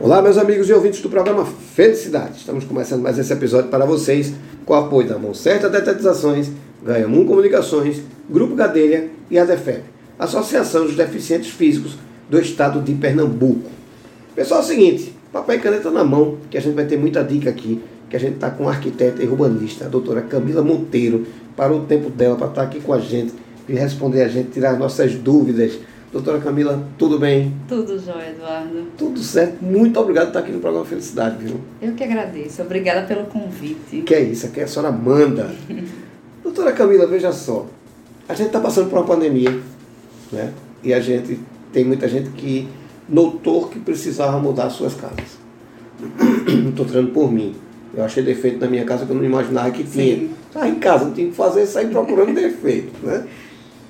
Olá, meus amigos e ouvintes do programa Felicidade. Estamos começando mais esse episódio para vocês com o apoio da Mão Certa Detetizações, Ganhamun Comunicações, Grupo Gadelha e a DEFEP, Associação dos Deficientes Físicos do Estado de Pernambuco. Pessoal, é o seguinte, papel e caneta na mão, que a gente vai ter muita dica aqui, que a gente está com a arquiteta e urbanista, a doutora Camila Monteiro, para o tempo dela, para estar aqui com a gente e responder a gente, tirar nossas dúvidas. Doutora Camila, tudo bem? Tudo jóia, Eduardo. Tudo certo. Muito obrigado por estar aqui no programa Felicidade, viu? Eu que agradeço. Obrigada pelo convite. Que é isso, aqui a senhora manda. Doutora Camila, veja só. A gente está passando por uma pandemia, né? E a gente tem muita gente que notou que precisava mudar suas casas. Não estou trazendo por mim. Eu achei defeito na minha casa que eu não imaginava que tinha. Estava em casa, não tinha que fazer, sair procurando defeito. Né?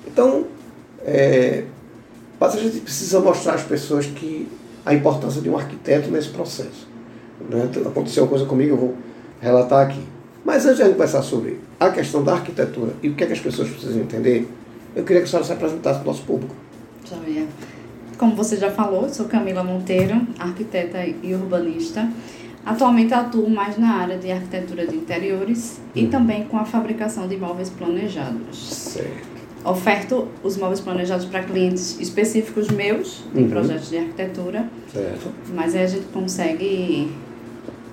Então, é, mas a gente precisa mostrar às pessoas que a importância de um arquiteto nesse processo. Né? Aconteceu uma coisa comigo, eu vou relatar aqui. Mas antes de a gente começar sobre a questão da arquitetura e o que, é que as pessoas precisam entender, eu queria que a senhora se apresentasse para o nosso público. Joia. Como você já falou, sou Camila Monteiro, arquiteta e urbanista. Atualmente atuo mais na área de arquitetura de interiores e Uhum. também com a fabricação de imóveis planejados. Certo. Oferto os móveis planejados para clientes específicos meus, de Uhum. projetos de arquitetura, Certo. mas aí a gente consegue.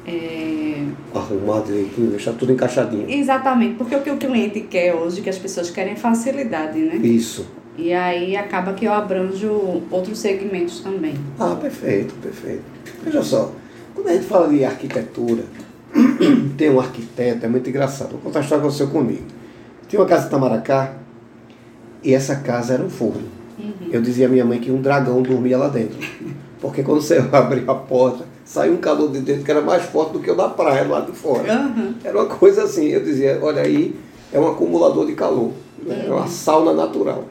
é, Arrumar direitinho, deixar tudo encaixadinho. Exatamente, porque o que o cliente quer hoje, que as pessoas querem é facilidade, né? Isso. E aí acaba que eu abranjo outros segmentos também. Ah, perfeito, perfeito. Veja só, quando a gente fala de arquitetura, tem um arquiteto, é muito engraçado. Vou contar a história que aconteceu comigo. Tinha uma casa em Tamaracá e essa casa era um forno. Eu dizia à minha mãe que um dragão dormia lá dentro. Porque quando você abria a porta, saiu um calor de dentro que era mais forte do que o da praia lá de fora. Aham. Era uma coisa assim, eu dizia, olha aí, é um acumulador de calor. né? É uma sauna natural.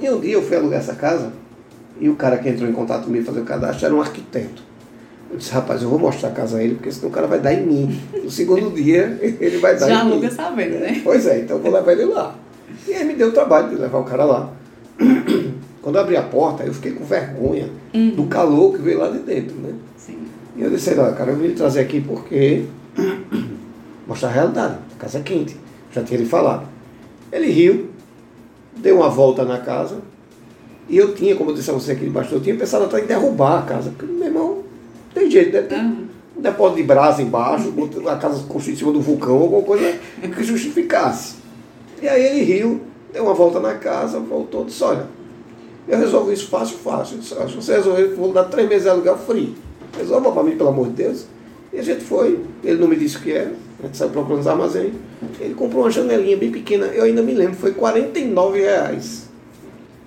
E um dia eu fui alugar essa casa e o cara que entrou em contato comigo fazer o cadastro era um arquiteto. Eu disse, rapaz, eu vou mostrar a casa a ele, porque senão o cara vai dar em mim. No segundo dia, ele vai dar Já em mim. aluga sabendo, né? Pois é, então eu vou levar ele lá. E aí me deu o trabalho de levar o cara lá. Quando eu abri a porta, eu fiquei com vergonha do calor que veio lá de dentro, né? Sim. E eu disse, olha, cara, eu vim trazer aqui porque mostrar a realidade. A casa é quente. Já tinha lhe falado. Ele riu, deu uma volta na casa, e eu tinha, como eu disse a você aqui debaixo, eu tinha pensado até em derrubar a casa, porque meu irmão tem jeito, deve ter Aham. um depósito de brasa embaixo, a casa construída em cima do vulcão, alguma coisa que justificasse. E aí ele riu, deu uma volta na casa, voltou e disse, olha, eu resolvo isso fácil, fácil. Eu disse, "Ah, você resolver, eu vou dar três meses de aluguel free. Resolva para mim, pelo amor de Deus. E a gente foi, ele não me disse o que era, a gente saiu procurando os armazéns. Ele comprou uma janelinha bem pequena, eu ainda me lembro, foi 49 reais.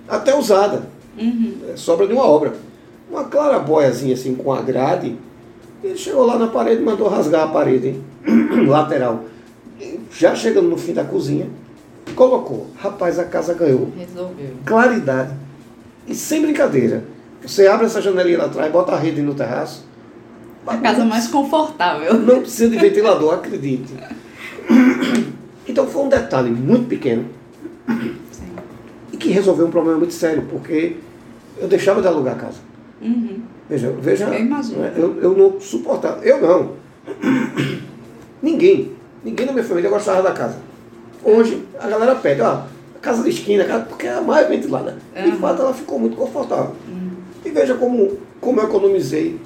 Até usada, Uhum. é, sobra de uma obra. Uma clarabóiazinha assim com a grade. Ele chegou lá na parede e mandou rasgar a parede, hein? lateral. Já chegando no fim da cozinha, colocou. Rapaz, a casa ganhou Resolveu. claridade. E sem brincadeira. Você abre essa janelinha lá atrás, bota a rede no terraço. A casa mais confortável. Não precisa de ventilador, acredite. Então foi um detalhe muito pequeno Sim. e que resolveu um problema muito sério, porque eu deixava de alugar a casa. Uhum. Veja, veja. Eu imagino. né, Eu, eu não suportava. Eu não. Ninguém. Ninguém na minha família gostava da casa. Hoje, a galera pede, ó, casa de esquina, porque é a mais ventilada. De Uhum. fato, ela ficou muito confortável. E veja como, como eu economizei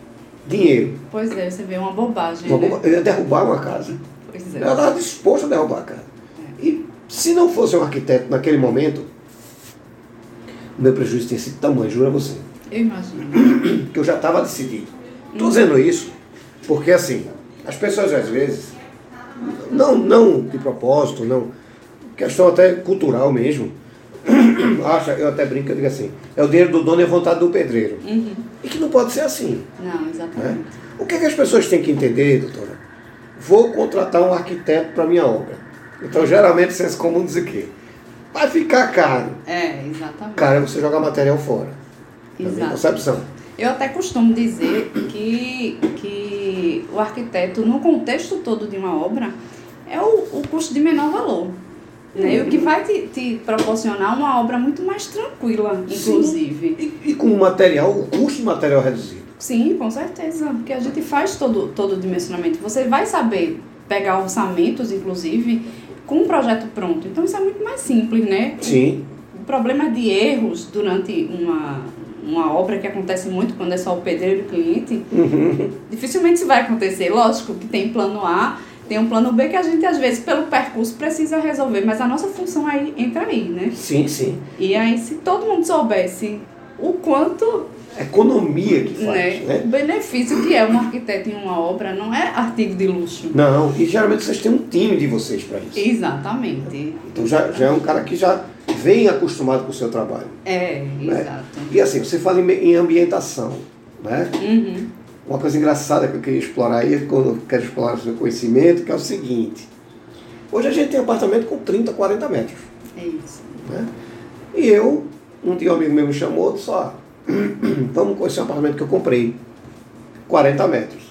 dinheiro. Pois é, você vê uma bobagem. Uma né? bomba- Eu ia derrubar uma casa. Pois é. estava disposto a derrubar a casa. E se não fosse um arquiteto naquele momento, o meu prejuízo tinha sido tamanho, juro a você. Eu imagino. que eu já estava decidido. Estou dizendo isso porque, assim, as pessoas às vezes, não, não de propósito, não, questão até cultural mesmo, acha, eu até brinco, eu digo assim, é o dinheiro do dono e a vontade do pedreiro. Uhum. E que não pode ser assim. Não, Né? exatamente. O que, é que as pessoas têm que entender, doutora? Vou contratar um arquiteto para minha obra. Então, geralmente, senso comum diz o quê? Vai ficar caro. É, exatamente. Cara, é você jogar material fora. Na minha Exato. concepção. Eu até costumo dizer que, que o arquiteto, no contexto todo de uma obra, é o, o custo de menor valor. Né? E o que vai te, te, proporcionar uma obra muito mais tranquila, inclusive. E, e, com o material, o custo do material reduzido. Sim, com certeza. Porque a gente faz todo, todo o dimensionamento. Você vai saber pegar orçamentos, inclusive, com um projeto pronto. Então isso é muito mais simples, né? Sim. O problema de erros durante uma, uma obra que acontece muito quando é só o pedreiro e o cliente, uhum. dificilmente isso vai acontecer. Lógico que tem plano A, tem um plano B que a gente, às vezes, pelo percurso, precisa resolver, mas a nossa função aí entra aí, né? Sim, sim. E aí, se todo mundo soubesse o quanto economia que faz. Né? Né? O benefício que é um arquiteto em uma obra não é artigo de luxo. Não, e geralmente vocês têm um time de vocês para isso. Exatamente. Então já, já é um cara que já vem acostumado com o seu trabalho. É, né? exato. E assim, você fala em, em ambientação, né? Uhum. Uma coisa engraçada que eu queria explorar aí, quando eu quero explorar o seu conhecimento, que é o seguinte. Hoje a gente tem apartamento com 30, 40 metros. É isso. Né? E eu, um dia um amigo meu me chamou disse, ó, vamos conhecer um apartamento que eu comprei, 40 metros.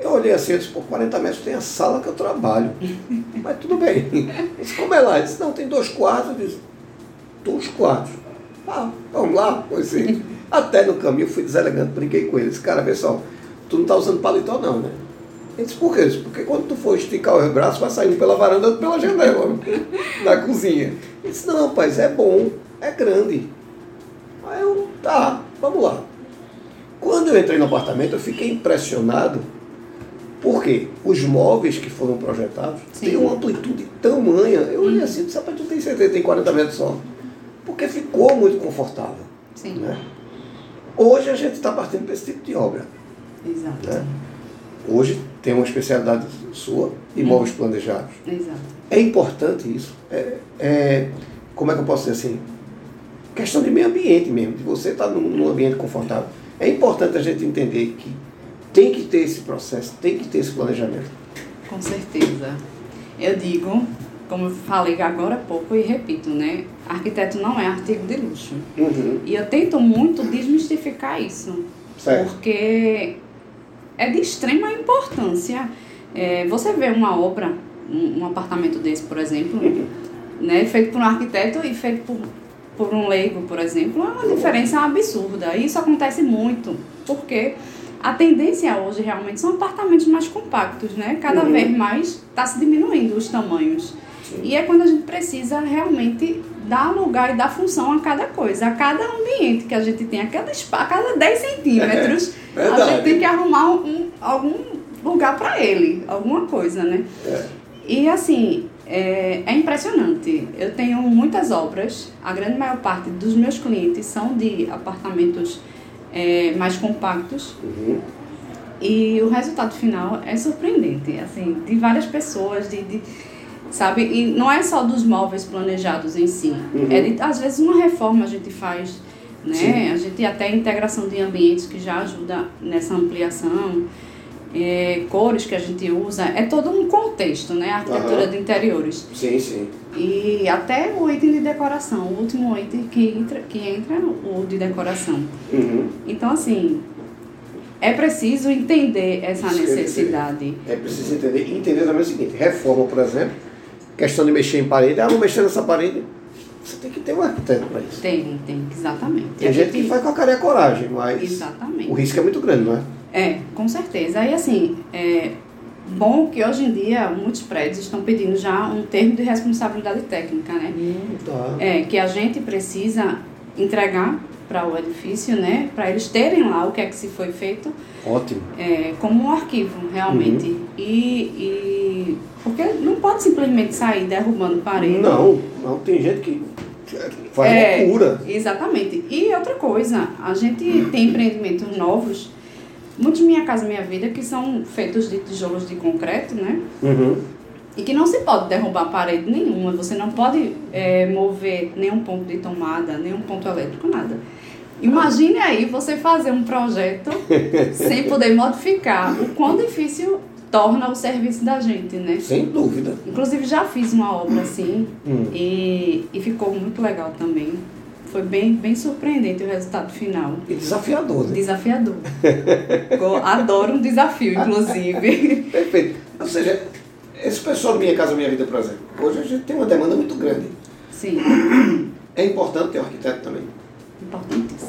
Eu olhei assim e disse, pô, 40 metros tem a sala que eu trabalho. Mas tudo bem. Eu disse, como é lá? Ele disse, não, tem dois quartos. Eu disse, dois quartos. Ah, vamos lá, pois sim. Até no caminho fui deselegante, brinquei com ele. Disse, cara, vê só, tu não tá usando paletó não, né? Ele disse, por quê? Disse, porque quando tu for esticar o braço, vai saindo pela varanda ou pela janela da cozinha. Ele disse, não, rapaz, é bom, é grande. Aí eu, tá, vamos lá. Quando eu entrei no apartamento, eu fiquei impressionado, porque os móveis que foram projetados Sim. têm uma amplitude tamanha. Eu olhei assim, disse, rapaz, tu tem certeza tem 40 metros só. Porque ficou muito confortável. Sim. Né? Hoje a gente está partindo para esse tipo de obra. Exato. Né? Hoje tem uma especialidade sua, imóveis uhum. planejados. Exato. É importante isso. É, é, como é que eu posso dizer assim? Questão de meio ambiente mesmo, de você estar num, num ambiente confortável. É importante a gente entender que tem que ter esse processo, tem que ter esse planejamento. Com certeza. Eu digo, como eu falei agora há pouco e repito, né? Arquiteto não é artigo de luxo. Uhum. E eu tento muito desmistificar isso. Certo. Porque é de extrema importância. É, você vê uma obra, um, um apartamento desse, por exemplo, uhum. né, feito por um arquiteto e feito por por um leigo, por exemplo, é uma diferença absurda. E isso acontece muito, porque a tendência hoje realmente são apartamentos mais compactos, né? Cada uhum. vez mais está se diminuindo os tamanhos. E é quando a gente precisa realmente dar lugar e dar função a cada coisa, a cada ambiente que a gente tem, a cada, a cada 10 centímetros, é, a gente tem que arrumar um, algum lugar para ele, alguma coisa, né? É. E assim, é, é, impressionante. Eu tenho muitas obras, a grande maior parte dos meus clientes são de apartamentos é, mais compactos. Uhum. E o resultado final é surpreendente, assim, de várias pessoas, de, de sabe? E não é só dos móveis planejados em si. Uhum. É de, às vezes uma reforma a gente faz, né? Sim. A gente até integração de ambientes que já ajuda nessa ampliação é, cores que a gente usa, é todo um contexto, né? A arquitetura uhum. de interiores. Sim, sim. E até o item de decoração, o último item que entra, que entra o de decoração. Uhum. Então, assim, é preciso entender essa necessidade. É preciso entender. E entender também o seguinte, reforma, por exemplo, questão de mexer em parede, ah, vou mexer nessa parede, você tem que ter um arquiteto para isso. Tem, tem, exatamente. Tem gente que faz com a cara e a coragem, mas exatamente. o risco é muito grande, não é? É, com certeza. Aí, assim, é bom que hoje em dia muitos prédios estão pedindo já um termo de responsabilidade técnica, né? Hum, tá. É, que a gente precisa entregar para o edifício, né? Para eles terem lá o que é que se foi feito. Ótimo. É, como um arquivo, realmente. Uhum. E, e. Porque não pode simplesmente sair derrubando parede. Não, não. Tem gente que faz é, loucura. Exatamente. E outra coisa, a gente tem empreendimentos novos muitos Minha Casa Minha Vida que são feitos de tijolos de concreto, né? Uhum. E que não se pode derrubar parede nenhuma, você não pode é, mover nenhum ponto de tomada, nenhum ponto elétrico, nada. Imagine aí você fazer um projeto sem poder modificar. O quão difícil torna o serviço da gente, né? Sem dúvida. Inclusive já fiz uma obra assim hum. e, e ficou muito legal também. Foi bem, bem surpreendente o resultado final. E desafiador, né? Desafiador. Adoro um desafio, inclusive. Perfeito. Ou seja, esse pessoal Minha Casa Minha Vida, por exemplo, hoje a gente tem uma demanda muito grande. Sim, É importante ter um arquiteto também. importantíssimo.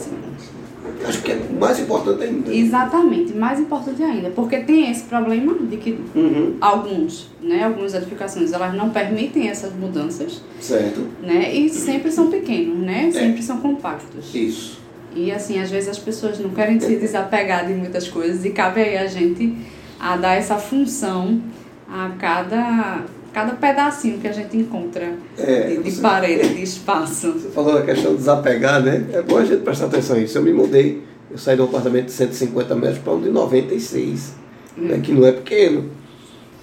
Acho que é mais importante ainda. Exatamente, mais importante ainda, porque tem esse problema de que Uhum, alguns, né, algumas edificações, elas não permitem essas mudanças, certo. né, e sempre são pequenos, né, sempre são compactos. Isso. E assim, às vezes as pessoas não querem se desapegar de muitas coisas e cabe aí a gente a dar essa função a cada, cada pedacinho que a gente encontra É, de, de você- parede, de espaço. Você falou da questão de desapegar, né? É bom a gente prestar atenção nisso. Eu me mudei, eu saí de um apartamento de 150 metros para um de 96, né? que não é pequeno.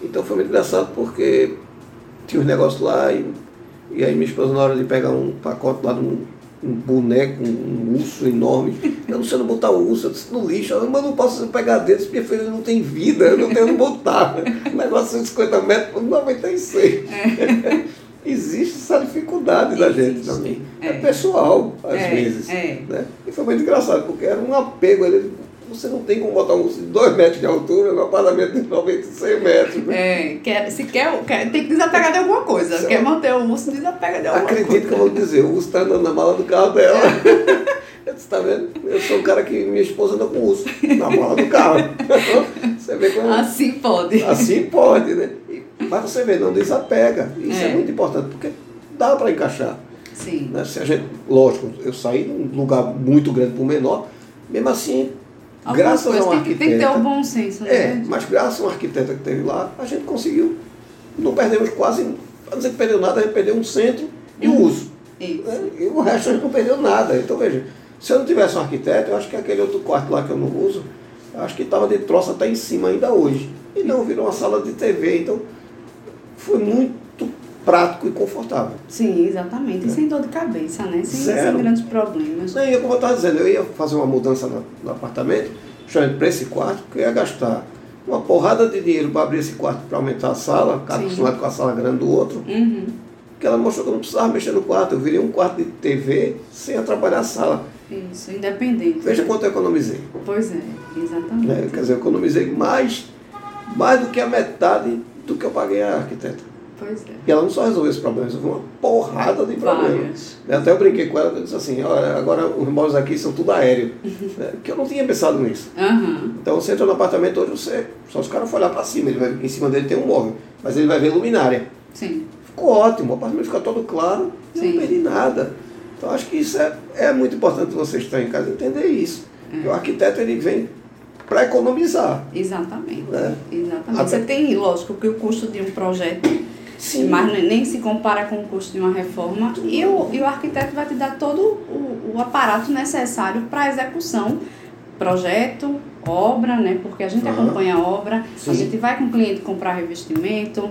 Então foi muito engraçado porque tinha uns negócios lá e, e aí minha esposa, na hora de pegar um pacote lá de um, um boneco, um, urso enorme, eu não sei onde botar o urso, eu disse no lixo, eu, mas não posso pegar dele, minha filha não tem vida, eu não tenho onde botar. O negócio de 150 metros por 96. Existe essa dificuldade da gente Existe, também. É, é. pessoal, às É, vezes. é. Né? E foi muito engraçado, porque era um apego. Ele, você não tem como botar um de 2 metros de altura no apartamento de 96 metros. Né? É, quer, se quer, quer, tem que desapegar de alguma coisa. Certo. Quer manter o urso, desapega de alguma Acredito coisa. que eu vou dizer, o urso está andando na mala do carro dela. Eu disse, tá vendo? Eu sou um cara que minha esposa anda com urso na mala do carro. Você vê como. Assim pode. Assim pode, né? Mas você vê, não desapega. Isso é, É. muito importante, porque dá para encaixar. Sim. Né? Se a gente, lógico, eu saí de um lugar muito grande para o menor, mesmo assim, Algumas graças a coisas um tem, que- tem que ter o bom senso, É, né? mas graças a um arquiteta que teve lá, a gente conseguiu. Não perdemos quase, para dizer que perdeu nada, a gente perdeu um centro e um uso. Isso. né? E o resto a gente não perdeu nada. Então veja, se eu não tivesse um arquiteto, eu acho que aquele outro quarto lá que eu não uso, eu acho que estava de troça até em cima ainda hoje. E não virou uma sala de TV. Então foi muito prático e confortável. Sim, exatamente. E sem dor de cabeça, né? Sem, sem grandes problemas. Não, e como eu estava dizendo, eu ia fazer uma mudança no, no apartamento, justamente para esse quarto, porque eu ia gastar uma porrada de dinheiro para abrir esse quarto para aumentar a sala, Sim. acostumado com a sala grande do outro. Uhum. Porque ela mostrou que eu não precisava mexer no quarto, eu virei um quarto de TV sem atrapalhar a sala. Isso, independente. Veja quanto eu economizei. Pois é, exatamente. Né? Quer dizer, eu economizei mais, mais do que a metade do que eu paguei a arquiteta. Pois é. E ela não só resolveu esse problema, resolveu uma porrada de problemas. Várias. Né, Até eu brinquei com ela, eu disse assim, olha, agora os móveis aqui são tudo aéreo. né, Que eu não tinha pensado nisso. Aham. Então você entra no apartamento hoje, você, só se o cara for olhar para cima, ele vai, em cima dele tem um móvel, mas ele vai ver luminária. Sim. Ficou ótimo, o apartamento fica todo claro, Sim. não perdi nada. Então acho que isso é, é muito importante vocês que estão em casa entender isso. É. O arquiteto ele vem para economizar. Exatamente. É. Exatamente. Até- Você tem, lógico, que o custo de um projeto, Sim. mas nem- se compara com o custo de uma reforma. E o, e o arquiteto vai te dar todo o, o aparato necessário para a execução. Projeto, obra, né? Porque a gente Aham. acompanha a obra, Sim. a gente vai com o cliente comprar revestimento,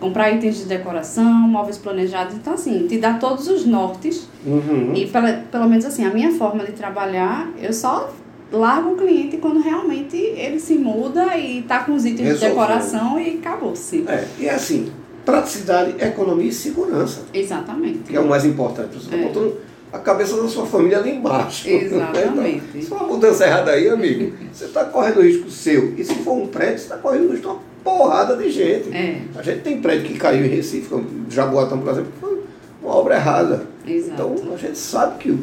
comprar itens de decoração, móveis planejados. Então, assim, te dá todos os nortes Uhum. E pela, pelo menos assim, a minha forma de trabalhar, eu só largo o cliente quando realmente ele se muda e tá com os itens Resolveu. de decoração e acabou-se. É, e é assim, praticidade, economia e segurança, Exatamente. que é o mais importante. Você está É. botando a cabeça da sua família ali embaixo. Exatamente. Então, se for uma mudança errada aí, amigo, você está correndo risco seu. E se for um prédio, você está correndo risco de uma porrada de gente. É, A gente tem prédio que caiu em Recife, como Jaboatão, por exemplo, foi uma obra errada. exato. Então a gente sabe que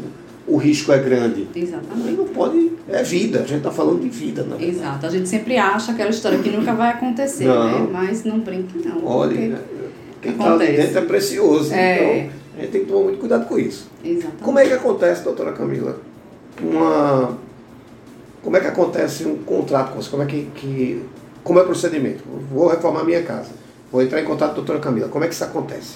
o, risco é grande. Mas Exatamente. não pode. É vida, a gente está falando de vida, né? Exato. A gente sempre acha aquela história que nunca vai acontecer, Não. né? Mas não brinque não. Olha, porque- né, quem está ali dentro é precioso. É. Então a gente tem que tomar muito cuidado com isso. Exatamente. Como é que acontece, doutora Camila? Uma. Como é que acontece um contrato com você? Como é que, que- Como é o procedimento? Vou reformar minha casa. Vou entrar em contato com a doutora Camila. Como é que isso acontece?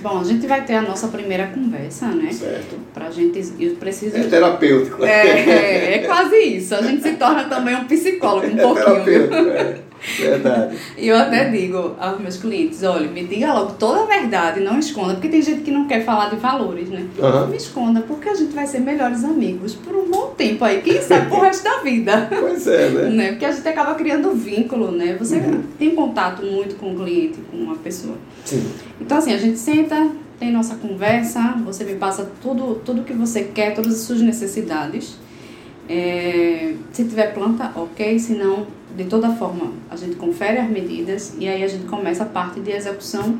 Bom, a gente vai ter a nossa primeira conversa, né? Certo. Pra gente. Eu preciso. É terapêutico. É, é, é quase isso. A gente se torna também um psicólogo, um É pouquinho. terapêutico, é. Verdade. E eu até digo aos meus clientes, olha, me diga logo toda a verdade, não esconda, porque tem gente que não quer falar de valores, né? Não me esconda, porque a gente vai ser melhores amigos por um bom tempo aí, quem sabe pro resto da vida. Pois é, né? Né? Porque a gente acaba criando vínculo, né? Você Uhum. tem contato muito com o cliente, com uma pessoa. Sim. Então assim, a gente senta, tem nossa conversa, você me passa tudo, tudo que você quer, todas as suas necessidades. É, se tiver planta, ok, se não, de toda forma, a gente confere as medidas e aí a gente começa a parte de execução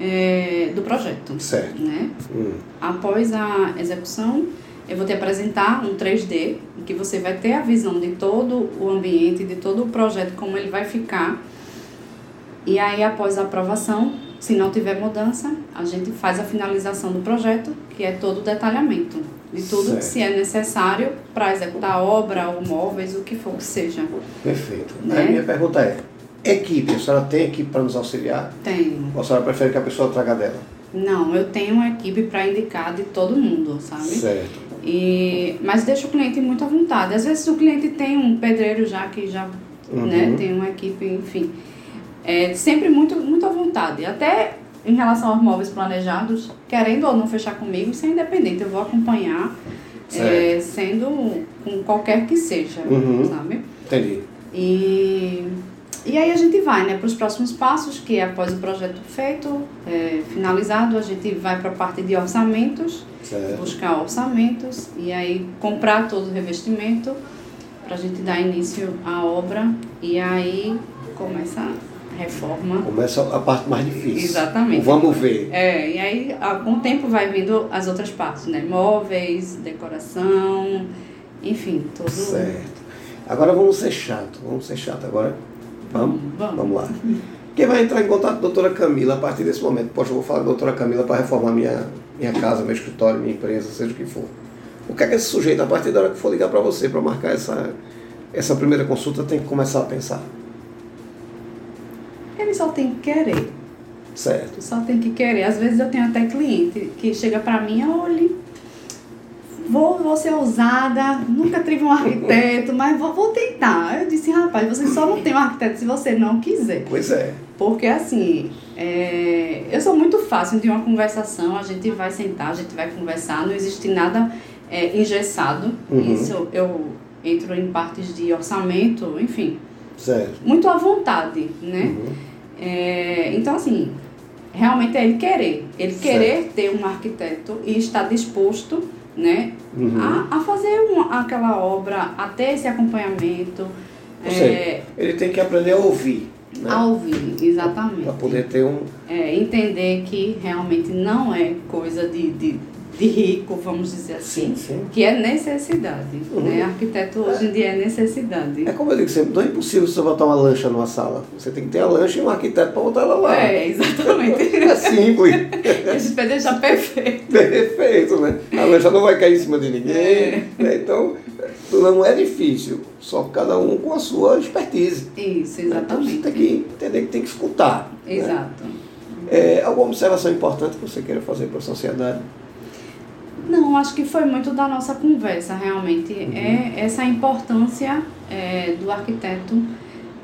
é, do projeto. Certo. Né? Hum. Após a execução, eu vou te apresentar um 3D, em que você vai ter a visão de todo o ambiente, de todo o projeto, como ele vai ficar. E aí, após a aprovação, se não tiver mudança, a gente faz a finalização do projeto, que é todo o detalhamento de tudo Certo. que se é necessário para executar a obra, ou móveis, o que for que seja. Perfeito. Né? Aí minha pergunta é, equipe, a senhora tem equipe para nos auxiliar? Tenho. Ou a senhora prefere que a pessoa traga dela? Não, eu tenho uma equipe para indicar de todo mundo, sabe? Certo. E, mas deixa o cliente muito à vontade. Às vezes o cliente tem um pedreiro já que já Uhum. né, tem uma equipe, enfim. É sempre muito, muito à vontade. Até em relação aos móveis planejados, querendo ou não fechar comigo, isso é independente. Eu vou acompanhar, é, sendo com qualquer que seja, Uhum. sabe? Entendi. E, e aí a gente vai né, para os próximos passos, que é após o projeto feito, é, finalizado, a gente vai para a parte de orçamentos, Certo. buscar orçamentos e aí comprar todo o revestimento para a gente dar início à obra e aí começa reforma. Começa a parte mais difícil. Exatamente. O Vamos ver. É, e aí a- com o tempo vai vindo as outras partes, né? Móveis, decoração, enfim, tudo. Certo. Agora vamos ser chato. Vamos ser chato agora. Vamos? Vamos. Vamos lá. Quem vai entrar em contato com a doutora Camila a partir desse momento? Poxa, eu vou falar com a doutora Camila para reformar minha, minha casa, meu escritório, minha empresa, seja o que for. O que é que esse sujeito, a partir da hora que for ligar para você para marcar essa, essa primeira consulta, tem que começar a pensar? Ele só tem que querer. Certo. Só tem que querer. Às vezes eu tenho até cliente que chega pra mim, olha, vou, vou ser ousada, nunca tive um arquiteto, mas vou, vou tentar. Eu disse, rapaz, você só não tem um arquiteto se você não quiser. Pois é. Porque assim, é, eu sou muito fácil de uma conversação, a gente vai sentar, a gente vai conversar, não existe nada é, engessado. Uhum. Isso eu entro em partes de orçamento, enfim, Certo. muito à vontade, né? Uhum. É, então, assim, realmente é ele querer. Ele Certo. querer ter um arquiteto e estar disposto né, Uhum. a, a fazer uma, aquela obra, a ter esse acompanhamento, Ou é, seja, ele tem que aprender a ouvir. Né? a ouvir, exatamente. Para poder ter um. É, entender que realmente não é coisa de, de, de rico, vamos dizer assim, sim. que é necessidade. Uhum. Né? Arquiteto hoje em dia é necessidade. É como eu digo sempre, não é impossível você botar uma lancha numa sala. Você tem que ter a lancha e um arquiteto para botar ela lá. É, exatamente. É simples. A gente vai deixar perfeito. Perfeito, né? A lancha não vai cair em cima de ninguém. É. né? Então, não é difícil. Só cada um com a sua expertise. Isso, Então, exatamente. você tem que entender que tem que escutar. né? Exato. É, alguma observação importante que você queira fazer para a sociedade? Não, acho que foi muito da nossa conversa, realmente. Uhum. É essa importância é, do arquiteto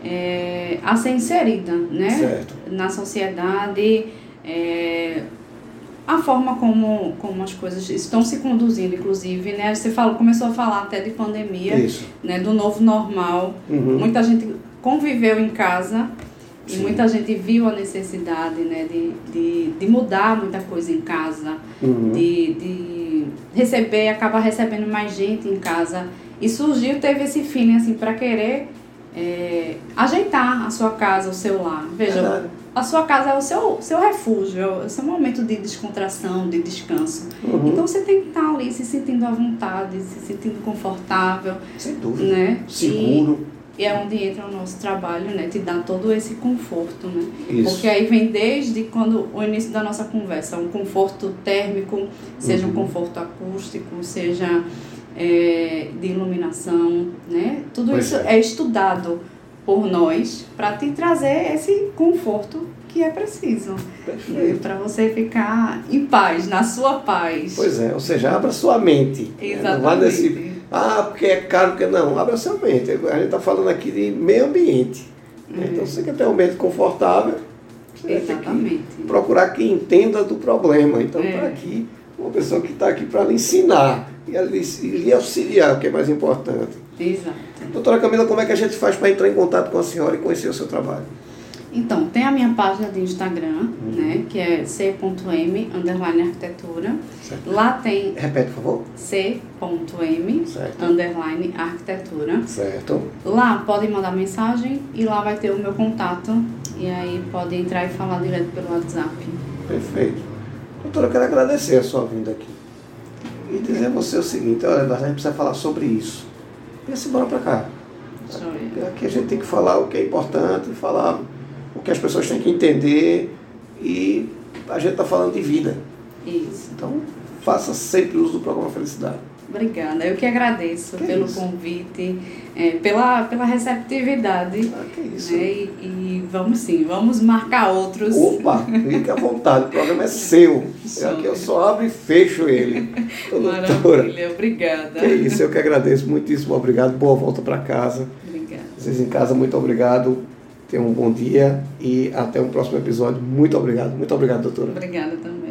é, a ser inserida, né? Certo. Na sociedade, é, a forma como, como as coisas estão se conduzindo, inclusive, né? Você falou, começou a falar até de pandemia, Isso. né? Do novo normal. Uhum. Muita gente conviveu em casa e Sim. muita gente viu a necessidade, né? De, de, de mudar muita coisa em casa Uhum. de, de receber, acabar recebendo mais gente em casa. E surgiu, teve esse feeling assim, para querer é, ajeitar a sua casa, o seu lar. Veja, Verdade. a sua casa é o seu, seu refúgio, é o seu momento de descontração, de descanso. Uhum. Então você tem que estar ali se sentindo à vontade, se sentindo confortável, Sem dúvida. né? Seguro. E, e é onde entra o nosso trabalho, né? Te dar todo esse conforto, né? Isso. Porque aí vem desde quando o início da nossa conversa, um conforto térmico, seja Uhum. um conforto acústico, seja é, de iluminação, né? Tudo Pois isso é. é. estudado por nós para te trazer esse conforto que é preciso Perfeito. para você ficar em paz, na sua paz. Pois é, ou seja, abra sua mente. né? Não vá Exatamente. nesse, ah, porque é caro, porque não. Abra sua mente. A gente está falando aqui de meio ambiente. né? Então, se você quer ter um ambiente confortável, você ter que Exatamente. procurar quem entenda do problema. Então, É. está aqui uma pessoa que está aqui para lhe ensinar e e lhe auxiliar, o que é mais importante. Exato. Doutora Camila, como é que a gente faz para entrar em contato com a senhora e conhecer o seu trabalho? Então, tem a minha página de Instagram, né, que é c.m, underline arquitetura. Certo. Lá tem Repete, por favor. c.m, Certo. underline arquitetura. Certo. Lá podem mandar mensagem e lá vai ter o meu contato. E aí pode entrar e falar direto pelo WhatsApp. Perfeito. Doutora, eu quero agradecer a sua vinda aqui. E dizer a você o seguinte, olha, a gente precisa falar sobre isso. Pense embora para cá. Aqui a gente tem que falar o que é importante, falar que as pessoas têm que entender e a gente está falando de vida. Isso. Então, faça sempre uso do programa Felicidade. Obrigada. Eu que agradeço Que pelo isso. convite, é, pela, pela receptividade. Ah, que isso. Né? E, e vamos sim, vamos marcar outros. Opa, fique à vontade, o programa é seu. Show. Aqui eu só abro e fecho ele. Ô, doutora, Maravilha, obrigada. que isso, eu que agradeço muitíssimo, obrigado, boa volta para casa. Obrigada. Vocês em casa, muito obrigado. Tenham um bom dia e até um próximo episódio. Muito obrigado. Muito obrigado, doutora. Obrigada também.